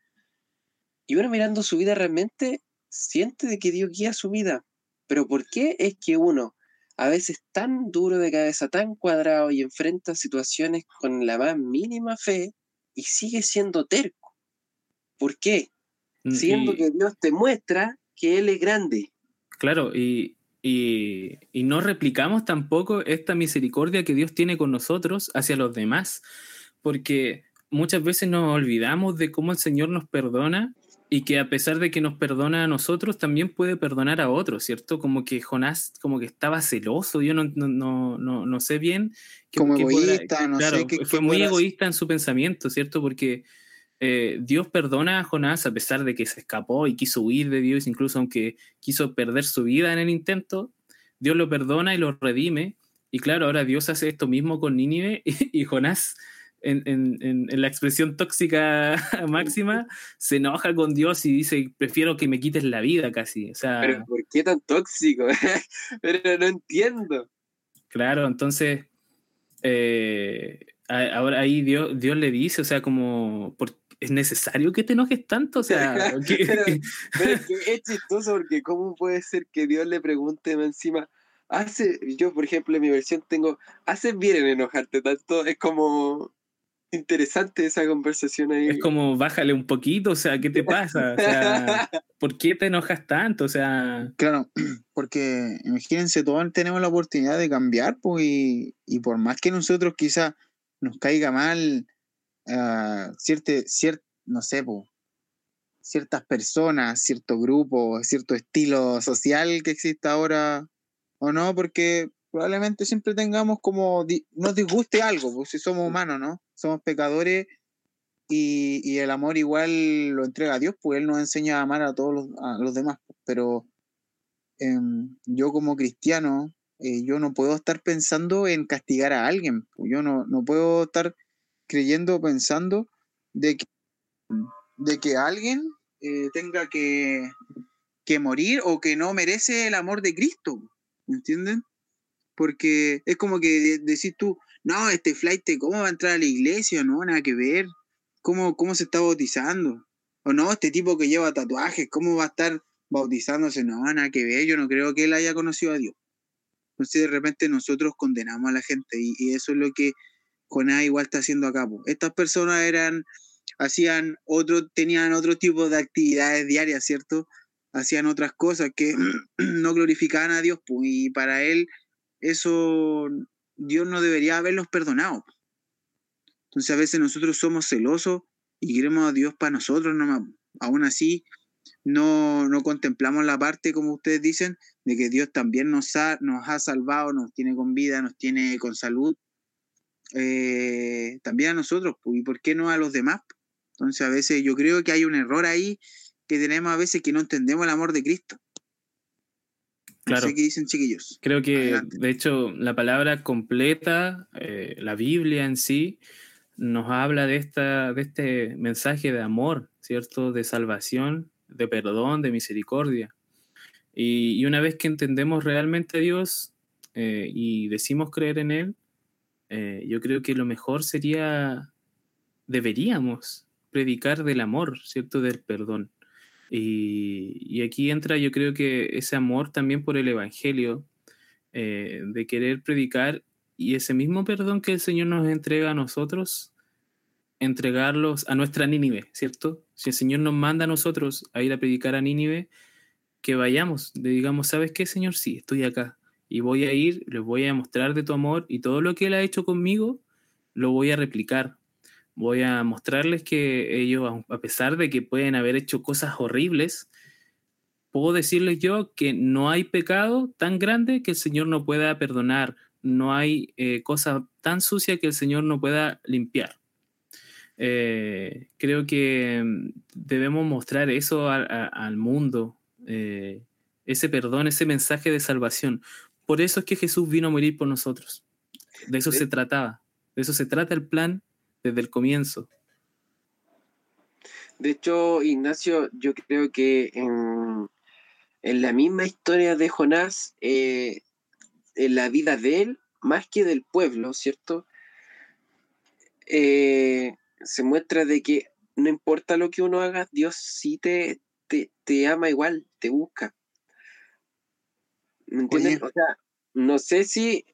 Y uno mirando su vida realmente siente de que Dios guía su vida. Pero ¿por qué es que uno a veces tan duro de cabeza, tan cuadrado y enfrenta situaciones con la más mínima fe y sigue siendo terco. ¿Por qué? Mm, Siendo que Dios te muestra que Él es grande. Claro, y, y, y, no replicamos tampoco esta misericordia que Dios tiene con nosotros hacia los demás, porque muchas veces nos olvidamos de cómo el Señor nos perdona y que a pesar de que nos perdona a nosotros, también puede perdonar a otros, ¿cierto? Como que Jonás como que estaba celoso, yo no, no, no, no sé bien. como egoísta, no sé. Qué, fue muy egoísta en su pensamiento, ¿cierto? Porque eh, Dios perdona a Jonás a pesar de que se escapó y quiso huir de Dios, incluso aunque quiso perder su vida en el intento, Dios lo perdona y lo redime. Y claro, ahora Dios hace esto mismo con Nínive y Jonás en, la expresión tóxica máxima, se enoja con Dios y dice, prefiero que me quites la vida casi. O sea, Pero ¿por qué tan tóxico? Pero no entiendo. Claro, entonces, eh, ahora ahí Dios, Dios le dice, o sea, como, ¿es necesario que te enojes tanto? O sea, pero, es chistoso porque ¿cómo puede ser que Dios le pregunte encima? Hace, yo por ejemplo en mi versión tengo, ¿haces bien en enojarte tanto? Es como, interesante esa conversación ahí. Es como, bájale un poquito, o sea, ¿qué te pasa? O sea, ¿por qué te enojas tanto? O sea... Claro, porque imagínense, todos tenemos la oportunidad de cambiar, pues, y, por más que nosotros quizás nos caiga mal uh, cierto, no sé, pues, ciertas personas, cierto grupo, cierto estilo social que existe ahora, o no, porque probablemente siempre tengamos como, nos disguste algo, pues si somos humanos, ¿no? Somos pecadores y, el amor igual lo entrega a Dios, pues Él nos enseña a amar a todos los, a los demás, pero em, yo como cristiano, eh, yo no puedo estar pensando en castigar a alguien, yo no, no puedo estar creyendo, pensando de que, de que alguien eh, tenga que, que morir o que no merece el amor de Cristo, ¿me entienden? porque es como que decís tú, no, este flight, ¿cómo va a entrar a la iglesia? No, nada que ver. ¿Cómo, cómo se está bautizando? O no, este tipo que lleva tatuajes, ¿cómo va a estar bautizándose? No, nada que ver, yo no creo que él haya conocido a Dios. Entonces de repente nosotros condenamos a la gente y, eso es lo que Jonás igual está haciendo acá. Estas personas eran, hacían otro, tenían otro tipo de actividades diarias, ¿cierto? Hacían otras cosas que no glorificaban a Dios, pues, y para él eso Dios no debería haberlos perdonado. Entonces a veces nosotros somos celosos y queremos a Dios para nosotros nomás. Aún así, no, no contemplamos la parte, como ustedes dicen, de que Dios también nos ha, nos ha salvado, nos tiene con vida, nos tiene con salud. Eh, también a nosotros, y por qué no a los demás. Entonces a veces yo creo que hay un error ahí que tenemos a veces que no entendemos el amor de Cristo. Claro. qué dicen chiquillos. Creo que, de hecho, la palabra completa, eh, la Biblia en sí, nos habla de, esta, de este mensaje de amor, ¿cierto? De salvación, de perdón, de misericordia. Y, una vez que entendemos realmente a Dios eh, y decimos creer en Él, eh, yo creo que lo mejor sería, deberíamos predicar del amor, ¿cierto? Del perdón. Y, y aquí entra yo creo que ese amor también por el Evangelio, eh, de querer predicar y ese mismo perdón que el Señor nos entrega a nosotros, entregarlos a nuestra Nínive, ¿cierto? Si el Señor nos manda a nosotros a ir a predicar a Nínive, que vayamos, le digamos, ¿sabes qué, Señor? Sí, estoy acá. Y voy a ir, les voy a mostrar de tu amor y todo lo que Él ha hecho conmigo, lo voy a replicar. Voy a mostrarles que ellos, a pesar de que pueden haber hecho cosas horribles, puedo decirles yo que no hay pecado tan grande que el Señor no pueda perdonar, no hay eh, cosa tan sucia que el Señor no pueda limpiar. Eh, creo que mm, debemos mostrar eso al mundo, eh, ese perdón, ese mensaje de salvación. Por eso es que Jesús vino a morir por nosotros. De eso se trataba. De eso se trata el plan desde el comienzo. De hecho, Ignacio, yo creo que en, en la misma historia de Jonás, en la vida de él, más que del pueblo, ¿cierto? Eh, se muestra de que no importa lo que uno haga, Dios sí te, te, ama igual, te busca. ¿Me entiendes? O sea, no sé si,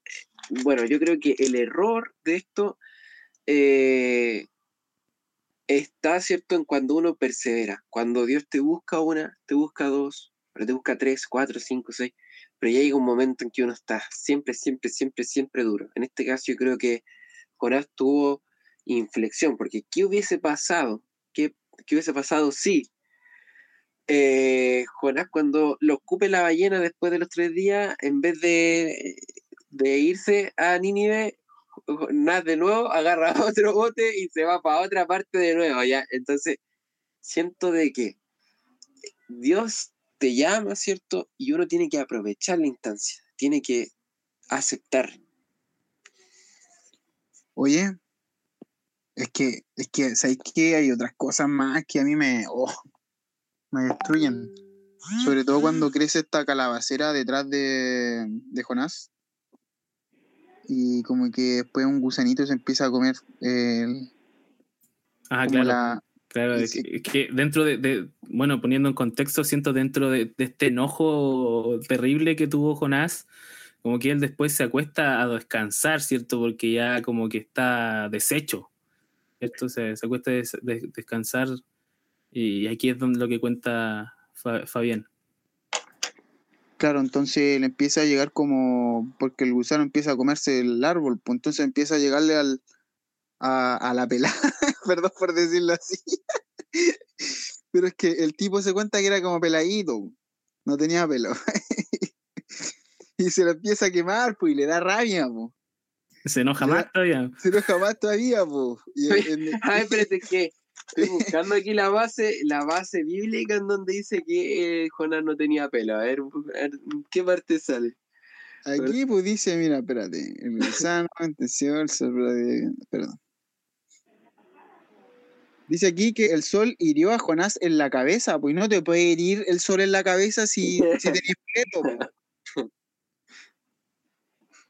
bueno, yo creo que el error de esto eh, está, ¿cierto?, en cuando uno persevera. Cuando Dios te busca una, te busca dos, pero te busca tres, cuatro, cinco, seis pero ya llega un momento en que uno está siempre, siempre, siempre, siempre duro. En este caso yo creo que Jonás tuvo inflexión, porque ¿qué hubiese pasado? ¿Qué, qué hubiese pasado si eh, Jonás cuando lo ocupe la ballena después de los tres días, en vez de, irse a Nínive, Jonás de nuevo agarra otro bote y se va para otra parte de nuevo, ¿ya? Entonces, siento de que Dios te llama, ¿cierto? Y uno tiene que aprovechar la instancia, tiene que aceptar. Oye, es que, es que, ¿sabes qué? Hay otras cosas más que a mí me, oh, me destruyen. Sobre todo cuando crece esta calabacera detrás de, de Jonás. Y como que después un gusanito se empieza a comer el, ah, claro. Claro, es que, dentro de, bueno, poniendo en contexto, siento dentro de, este enojo terrible que tuvo Jonás, como que él después se acuesta a descansar, ¿cierto? Porque ya como que está deshecho, ¿cierto? Se, se acuesta a descansar y aquí es donde lo que cuenta Fabián. Claro, entonces le empieza a llegar como, porque el gusano empieza a comerse el árbol, pues entonces empieza a llegarle al, a, la pelada, perdón por decirlo así. Pero es que el tipo se cuenta que era como peladito, no tenía pelo. y se lo empieza a quemar, pues, y le da rabia, pues. Se enoja más todavía. Se enoja más todavía, pues. Ay, espérate, que estoy buscando aquí la base, la base bíblica en donde dice que eh, Jonás no tenía pelo. A ver, ¿qué parte sale? Aquí, pues dice, mira, espérate, el gusano, intención, perdón. Dice aquí que el sol hirió a Jonás en la cabeza, pues no te puede herir el sol en la cabeza si, si tenés pelo.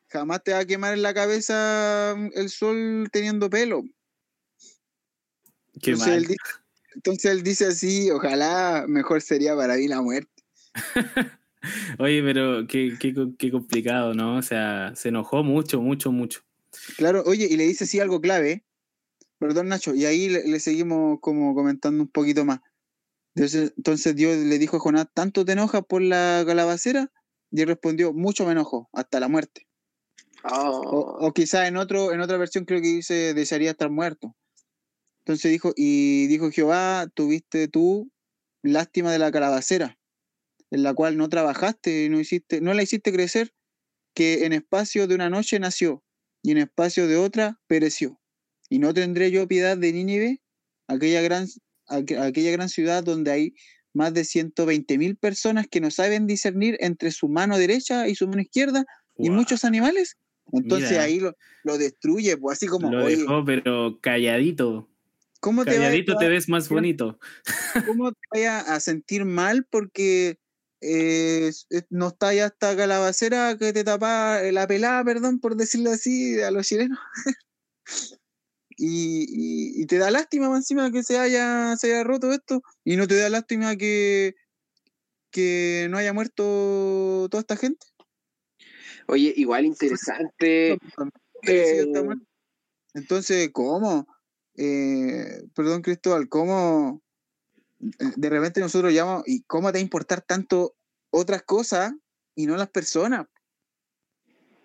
Jamás te va a quemar en la cabeza mm, el sol teniendo pelo. Qué entonces, Él dice, entonces él dice así, ojalá mejor sería para mí la muerte. Oye, pero qué, qué, qué complicado, ¿no? O sea, se enojó mucho, mucho, mucho. Claro, oye, y le dice así algo clave, Perdón, Nacho, y ahí le, seguimos como comentando un poquito más. Entonces, Dios le dijo a Jonás, ¿tanto te enojas por la calabacera? Y él respondió, mucho me enojo, hasta la muerte. O, o quizás en, otro, en otra versión creo que dice, desearía estar muerto. Entonces dijo, y dijo Jehová, tuviste tú lástima de la calabacera, en la cual no trabajaste, no, hiciste, no la hiciste crecer, que en espacio de una noche nació, y en espacio de otra pereció. Y no tendré yo piedad de Nínive, aquella gran, aquella gran ciudad donde hay más de 120 mil personas que no saben discernir entre su mano derecha y su mano izquierda y muchos animales. Entonces ahí lo, destruye, pues así como... Lo dejó, pero calladito. ¿Cómo te ves más bonito. ¿Cómo te vaya a sentir mal porque eh, eh, no está ya esta calabacera que te tapa la pelada, perdón, por decirlo así, a los chilenos. y, y, te da lástima más encima que se haya, se haya roto esto, y no te da lástima que, que no haya muerto toda esta gente. Oye, igual interesante. Eh, Entonces, ¿cómo? Perdón, Cristóbal, ¿cómo? de repente nosotros llamamos, ¿y cómo te va a importar tanto otras cosas y no las personas?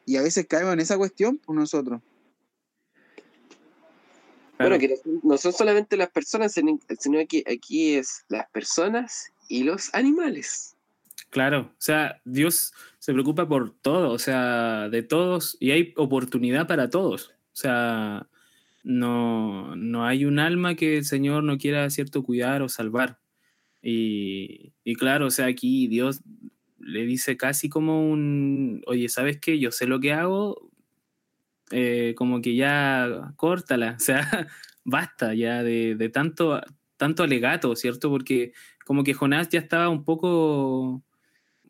Y a veces caemos en esa cuestión por nosotros. Bueno, que no son solamente las personas, sino que aquí es las personas y los animales. Claro, o sea, Dios se preocupa por todo, o sea, de todos, y hay oportunidad para todos. O sea, no, no hay un alma que el Señor no quiera, cierto, cuidar o salvar. Y, y, claro, o sea, aquí Dios le dice casi como un, oye, ¿sabes qué? Yo sé lo que hago, eh, como que ya córtala, o sea, basta ya de, de, tanto, tanto alegato, ¿cierto? Porque como que Jonás ya estaba un poco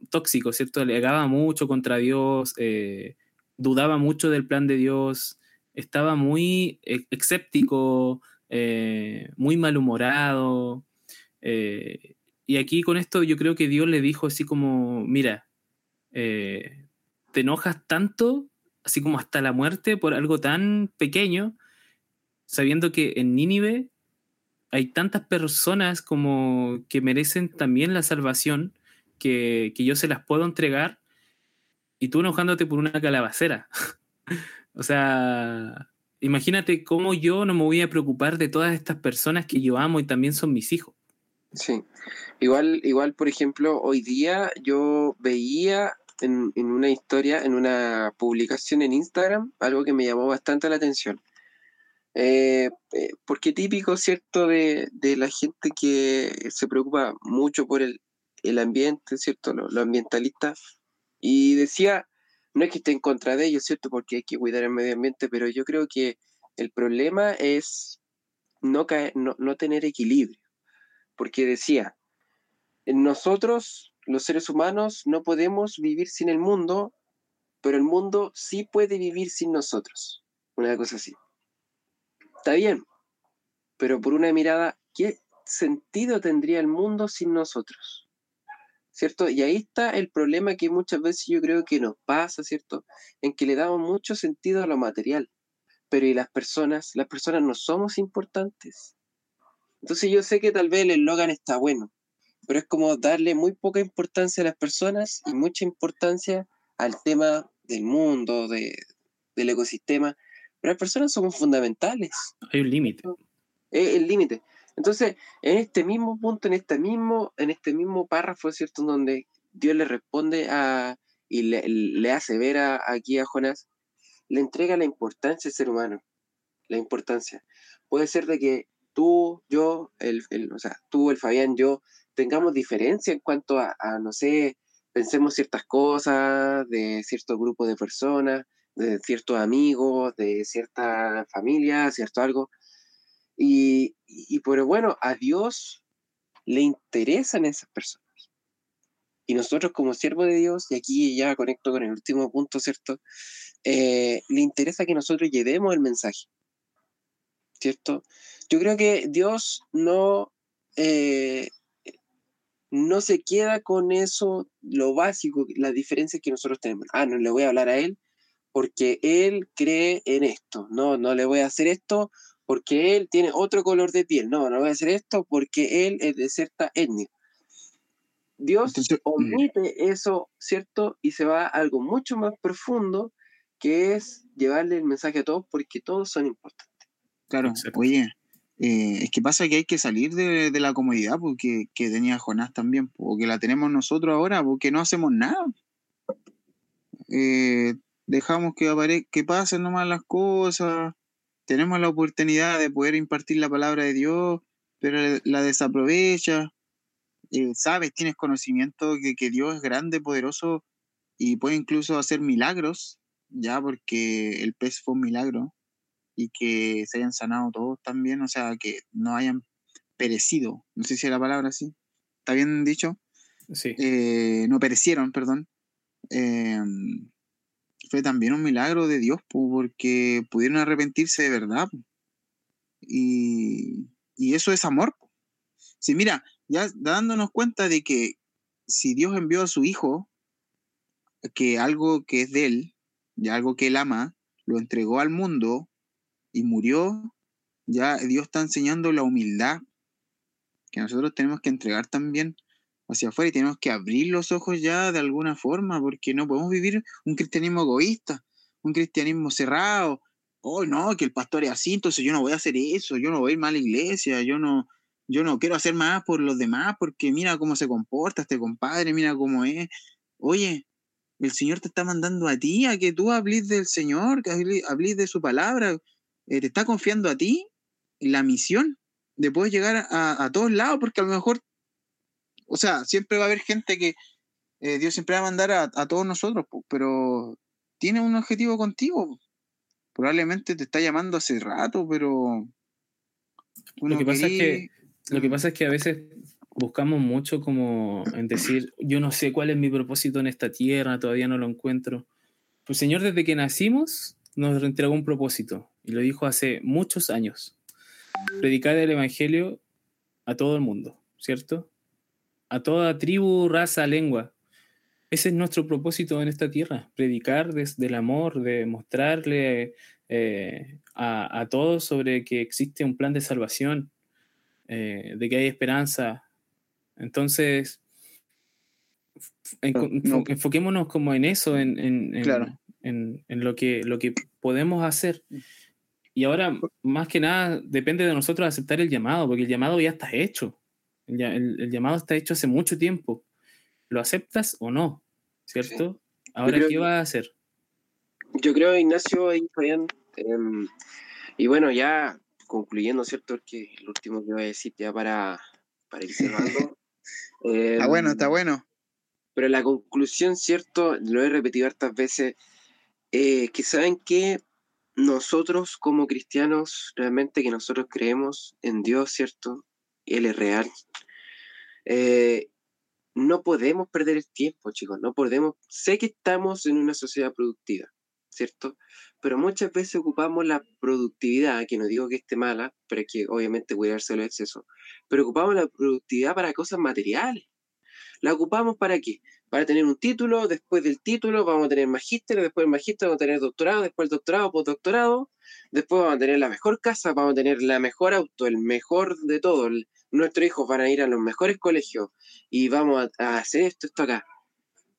tóxico, ¿cierto? Alegaba mucho contra Dios, eh, dudaba mucho del plan de Dios, estaba muy escéptico, eh, muy malhumorado. Eh, y aquí con esto yo creo que Dios le dijo así como, mira, eh, te enojas tanto, así como hasta la muerte, por algo tan pequeño, sabiendo que en Nínive hay tantas personas como que merecen también la salvación, que, que yo se las puedo entregar, y tú enojándote por una calabacera. O sea, imagínate cómo yo no me voy a preocupar de todas estas personas que yo amo y también son mis hijos. Sí, igual, igual por ejemplo, hoy día yo veía en, una historia, en una publicación en Instagram, algo que me llamó bastante la atención. Eh, eh, porque típico, ¿cierto?, de, la gente que se preocupa mucho por el, ambiente, ¿cierto?, los ambientalistas. Y decía, no es que esté en contra de ellos, ¿cierto? Porque hay que cuidar el medio ambiente, pero yo creo que el problema es no, caer, no, tener equilibrio. Porque decía, nosotros, los seres humanos, no podemos vivir sin el mundo, pero el mundo sí puede vivir sin nosotros. Una cosa así. Está bien, pero por una mirada, ¿qué sentido tendría el mundo sin nosotros? ¿Cierto? Y ahí está el problema que muchas veces yo creo que nos pasa, ¿cierto? En que le damos mucho sentido a lo material, pero ¿y las personas? Las personas no somos importantes. Entonces yo sé que tal vez el eslogan está bueno, pero es como darle muy poca importancia a las personas y mucha importancia al tema del mundo, de, del ecosistema. Pero las personas somos fundamentales. Hay un límite. Es el límite. Entonces, en este mismo punto, en este mismo, en este mismo párrafo, ¿cierto? Donde Dios le responde a, y le, hace ver a, aquí a Jonás, le entrega la importancia al ser humano, la importancia. Puede ser de que tú, yo, el, o sea, tú, el Fabián, yo, tengamos diferencia en cuanto a, a, no sé, pensemos ciertas cosas de cierto grupo de personas, de ciertos amigos, de cierta familia, cierto algo, y, y, pero bueno, a Dios le interesan esas personas. Y nosotros como siervos de Dios, y aquí ya conecto con el último punto, ¿cierto? Eh, le interesa que nosotros llevemos el mensaje, ¿cierto? Yo creo que Dios no, eh, no se queda con eso, lo básico, la diferencia que nosotros tenemos. Ah, no le voy a hablar a Él porque Él cree en esto. No, no le voy a hacer esto porque él tiene otro color de piel. No, no voy a hacer esto porque él es de cierta etnia. Dios mm. omite eso, ¿cierto? Y se va a algo mucho más profundo, que es llevarle el mensaje a todos porque todos son importantes. Claro, oye, eh, es que pasa que hay que salir de, la comodidad porque que tenía Jonás también, porque la tenemos nosotros ahora, porque no hacemos nada. Eh, dejamos que, que pasen nomás las cosas, tenemos la oportunidad de poder impartir la palabra de Dios, pero la desaprovecha. Eh, sabes, tienes conocimiento de que Dios es grande, poderoso y puede incluso hacer milagros, ya porque el pez fue un milagro y que se hayan sanado todos también, o sea, que no hayan perecido. No sé si es la palabra así. ¿Está bien dicho? Sí. eh, no perecieron, perdón, eh, fue también un milagro de Dios, po, porque pudieron arrepentirse de verdad. Y, y eso es amor. po. Sí, mira, ya dándonos cuenta de que si Dios envió a su Hijo, que algo que es de Él, y algo que Él ama, lo entregó al mundo y murió, ya Dios está enseñando la humildad que nosotros tenemos que entregar también hacia afuera y tenemos que abrir los ojos ya de alguna forma, porque no podemos vivir un cristianismo egoísta, un cristianismo cerrado. Oh, no, que el pastor es así, entonces yo no voy a hacer eso, yo no voy a ir más a la iglesia, yo no, yo no quiero hacer más por los demás, porque mira cómo se comporta este compadre, mira cómo es. Oye, el Señor te está mandando a ti a que tú hables del Señor, que hables, de su palabra, eh, te está confiando a ti la misión de poder llegar a, a todos lados, porque a lo mejor o sea, siempre va a haber gente que eh, Dios siempre va a mandar a, a todos nosotros, po, pero tiene un objetivo contigo. po. Probablemente te está llamando hace rato, pero Lo que pasa es que Lo que pasa es que a veces buscamos mucho como en decir, yo no sé cuál es mi propósito en esta tierra, todavía no lo encuentro. Pues Señor, desde que nacimos, nos entregó un propósito y lo dijo hace muchos años. Predicar el Evangelio a todo el mundo, ¿cierto? A toda tribu, raza, lengua. Ese es nuestro propósito en esta tierra, predicar desde el amor, de mostrarle eh, a, a todos sobre que existe un plan de salvación, eh, de que hay esperanza. Entonces, en- No, no. enfoquémonos como en eso, en, en- en- Claro. en- en lo, que, lo que podemos hacer. Y ahora, más que nada, depende de nosotros aceptar el llamado, porque el llamado ya está hecho. El, ya- el- llamado está hecho hace mucho tiempo. ¿Lo aceptas o no? ¿Cierto? Ahora, creo ¿qué vas a hacer? Yo creo, Ignacio y Fabián, em, y bueno, ya concluyendo, ¿cierto? Porque el último que voy a decir ya para, para ir cerrando. Está bueno, está Em, bueno. Pero la conclusión, ¿cierto? Lo he repetido hartas veces, eh, que saben que nosotros como cristianos, realmente que nosotros creemos en Dios, ¿cierto? Él es real. Eh, no podemos perder el tiempo, chicos, no podemos. Sé que estamos en una sociedad productiva, ¿cierto? Pero muchas veces ocupamos la productividad, que no digo que esté mala, pero que obviamente cuidarse los excesos, pero ocupamos la productividad para cosas materiales. ¿La ocupamos para qué? Para tener un título, después del título vamos a tener magíster, después del magíster vamos a tener doctorado, después el doctorado, postdoctorado, después vamos a tener la mejor casa, vamos a tener la mejor auto, el mejor de todo, el- nuestros hijos van a ir a los mejores colegios y vamos a, a hacer esto, esto acá.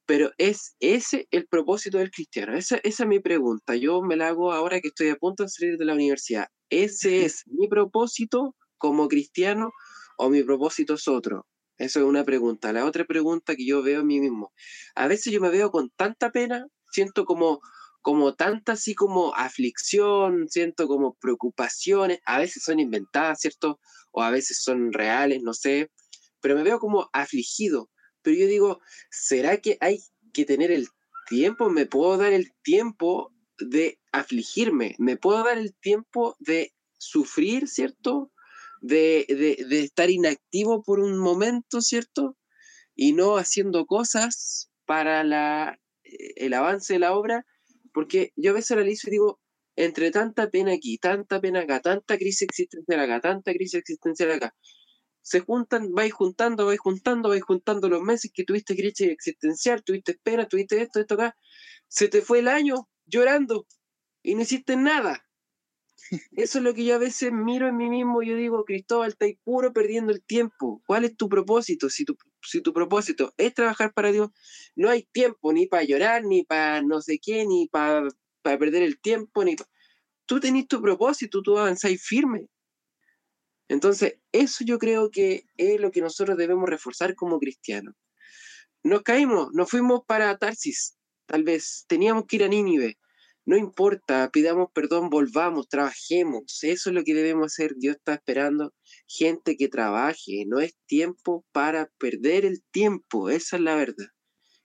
Pero es ese el propósito del cristiano. Esa, esa es mi pregunta. Yo me la hago ahora que estoy a punto de salir de la universidad. ¿Ese es mi propósito como cristiano o mi propósito es otro? Eso es una pregunta. La otra pregunta que yo veo en mí mismo. A veces yo me veo con tanta pena, siento como, como tanta así como aflicción, siento como preocupaciones. A veces son inventadas, ¿cierto? O a veces son reales, no sé. Pero me veo como afligido. Pero yo digo, ¿será que hay que tener el tiempo? ¿Me puedo dar el tiempo de afligirme? ¿Me puedo dar el tiempo de sufrir, ¿cierto? De, de, de estar inactivo por un momento, ¿cierto? Y no haciendo cosas para la, eh, el avance de la obra, porque yo a veces analizo y digo, entre tanta pena aquí, tanta pena acá, tanta crisis existencial acá, tanta crisis existencial acá, se juntan, vais juntando, vais juntando, vais juntando los meses que tuviste crisis existencial, tuviste pena, tuviste esto, esto acá, se te fue el año llorando y no hiciste nada. Eso es lo que yo a veces miro en mí mismo yo digo, Cristóbal, estáis puro perdiendo el tiempo. ¿Cuál es tu propósito? Si tu, si tu propósito es trabajar para Dios, no hay tiempo ni para llorar, ni para no sé qué, ni para perder el tiempo, ni pa- Tú tenés tu propósito, tú avanzáis firme. Entonces, eso yo creo que es lo que nosotros debemos reforzar como cristianos. Nos caímos, nos fuimos para Tarsis, tal vez, teníamos que ir a Nínive. No importa, pidamos perdón, volvamos, trabajemos. Eso es lo que debemos hacer. Dios está esperando gente que trabaje. No es tiempo para perder el tiempo. Esa es la verdad.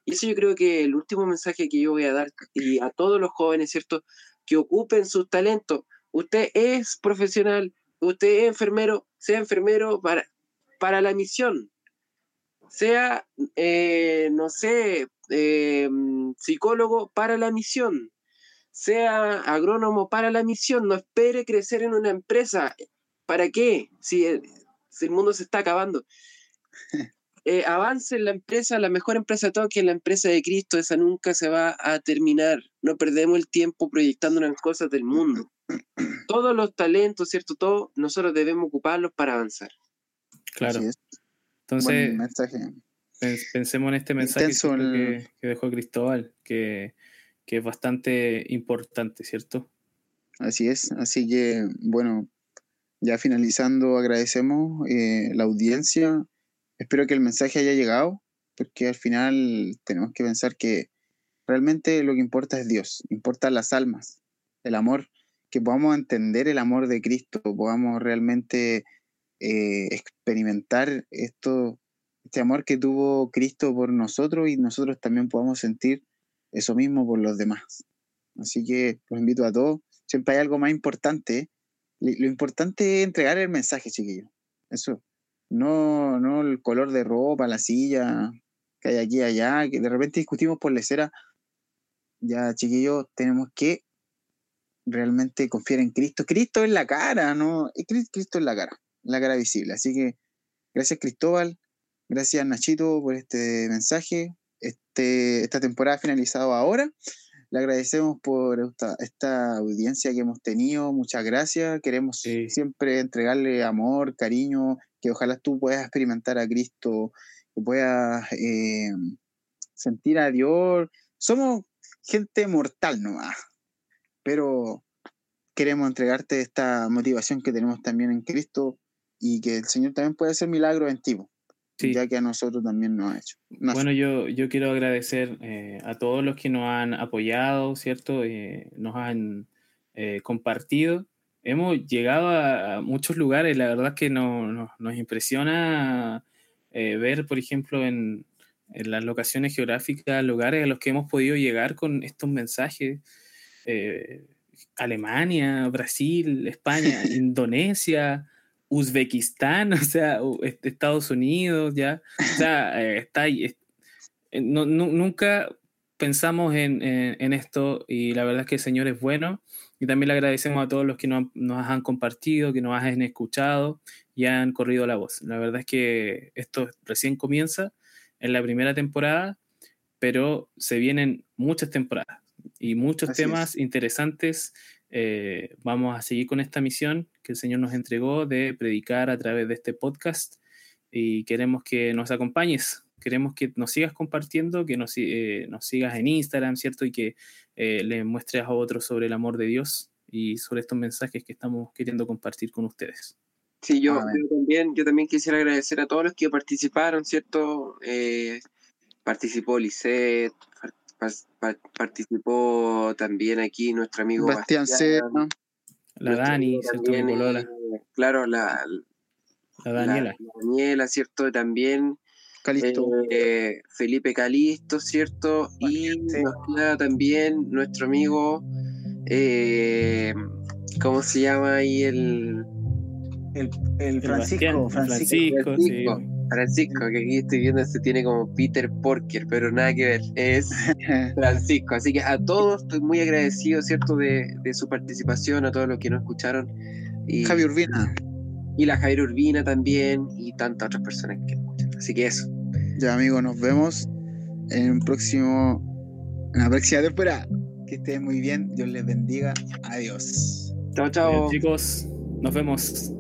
Y eso yo creo que el último mensaje que yo voy a dar y a todos los jóvenes, ¿cierto? Que ocupen sus talentos. Usted es profesional, usted es enfermero, sea enfermero para, para la misión. sea, eh, no sé, eh, psicólogo para la misión, sea agrónomo para la misión, no espere crecer en una empresa. ¿Para qué? Si el, si el mundo se está acabando. Eh, avance en la empresa, la mejor empresa de todo, que es la empresa de Cristo, esa nunca se va a terminar. No perdemos el tiempo proyectando las cosas del mundo. Todos los talentos, ¿cierto? Todo, nosotros debemos ocuparlos para avanzar. Claro. Entonces, mensaje. pensemos en este mensaje que dejó Cristóbal, que, que es bastante importante, ¿cierto? Así es. Así que, bueno, ya finalizando, agradecemos eh, la audiencia. Espero que el mensaje haya llegado, porque al final tenemos que pensar que realmente lo que importa es Dios, importan las almas, el amor, que podamos entender el amor de Cristo, podamos realmente eh, experimentar esto, este amor que tuvo Cristo por nosotros y nosotros también podamos sentir eso mismo por los demás. Así que los invito a todos. Siempre hay algo más importante. Lo importante es entregar el mensaje, chiquillos. Eso. No, no el color de ropa, la silla que hay aquí y allá, que de repente discutimos por lecera. Ya, chiquillos, tenemos que realmente confiar en Cristo. Cristo en la cara, ¿no? Es Cris- Cristo en la cara, la cara visible. Así que gracias, Cristóbal. Gracias, Nachito, por este mensaje. Este, esta temporada ha finalizado ahora. Le agradecemos por esta, esta audiencia que hemos tenido. Muchas gracias. Queremos Sí. siempre entregarle amor, cariño, que ojalá tú puedas experimentar a Cristo, que puedas eh, sentir a Dios. Somos gente mortal nomás, pero queremos entregarte esta motivación que tenemos también en Cristo y que el Señor también puede hacer milagros en ti, Sí. ya que a nosotros también nos ha hecho. Nos- Bueno, yo, yo quiero agradecer eh, a todos los que nos han apoyado, ¿cierto? Eh, nos han eh, compartido. Hemos llegado a, muchos lugares, la verdad que no- no- nos impresiona ver, por ejemplo, en, en las locaciones geográficas, lugares a los que hemos podido llegar con estos mensajes. Alemania, Brasil, España, Indonesia, Uzbekistán, o sea, Estados Unidos, ya. O sea, eh, está ahí, es- eh, no- nu- nunca pensamos en, en- en esto y la verdad es que el Señor es bueno y también le agradecemos a todos los que nos, nos han compartido, que nos han escuchado y han corrido la voz. La verdad es que esto recién comienza en la primera temporada, pero se vienen muchas temporadas y muchos Así temas interesantes. Eh, vamos a seguir con esta misión que el Señor nos entregó de predicar a través de este podcast y queremos que nos acompañes. Queremos que nos sigas compartiendo, que nos, eh, nos sigas en Instagram, ¿cierto? Y que eh, le muestres a otros sobre el amor de Dios y sobre estos mensajes que estamos queriendo compartir con ustedes. Sí, yo, yo también, yo también quisiera agradecer a todos los que participaron, ¿cierto? Eh, participó pa- participó también aquí nuestro amigo Bastián C. Bastián, ¿no? La Dani, también, eh, claro, la, La la- Daniela. la Daniela, ¿cierto? También Calisto. eh, Felipe Calisto, ¿cierto? Y Sí. nos queda también nuestro amigo, eh, ¿cómo se llama ahí el el, el Francisco, Francisco. Francisco, Francisco. Francisco, que aquí estoy viendo, se tiene como Peter Porker, pero nada que ver, es Francisco. Así que a todos estoy muy agradecido, ¿cierto?, de, de su participación, a todos los que nos escucharon. Y, Javi Urbina. y la Javier Urbina también, y tantas otras personas que escuchan. Así que eso. Ya, amigos, nos vemos en un próximo, en la próxima temporada. Que estén muy bien. Dios les bendiga. Adiós. Chao, chao. Bien, chicos, nos vemos.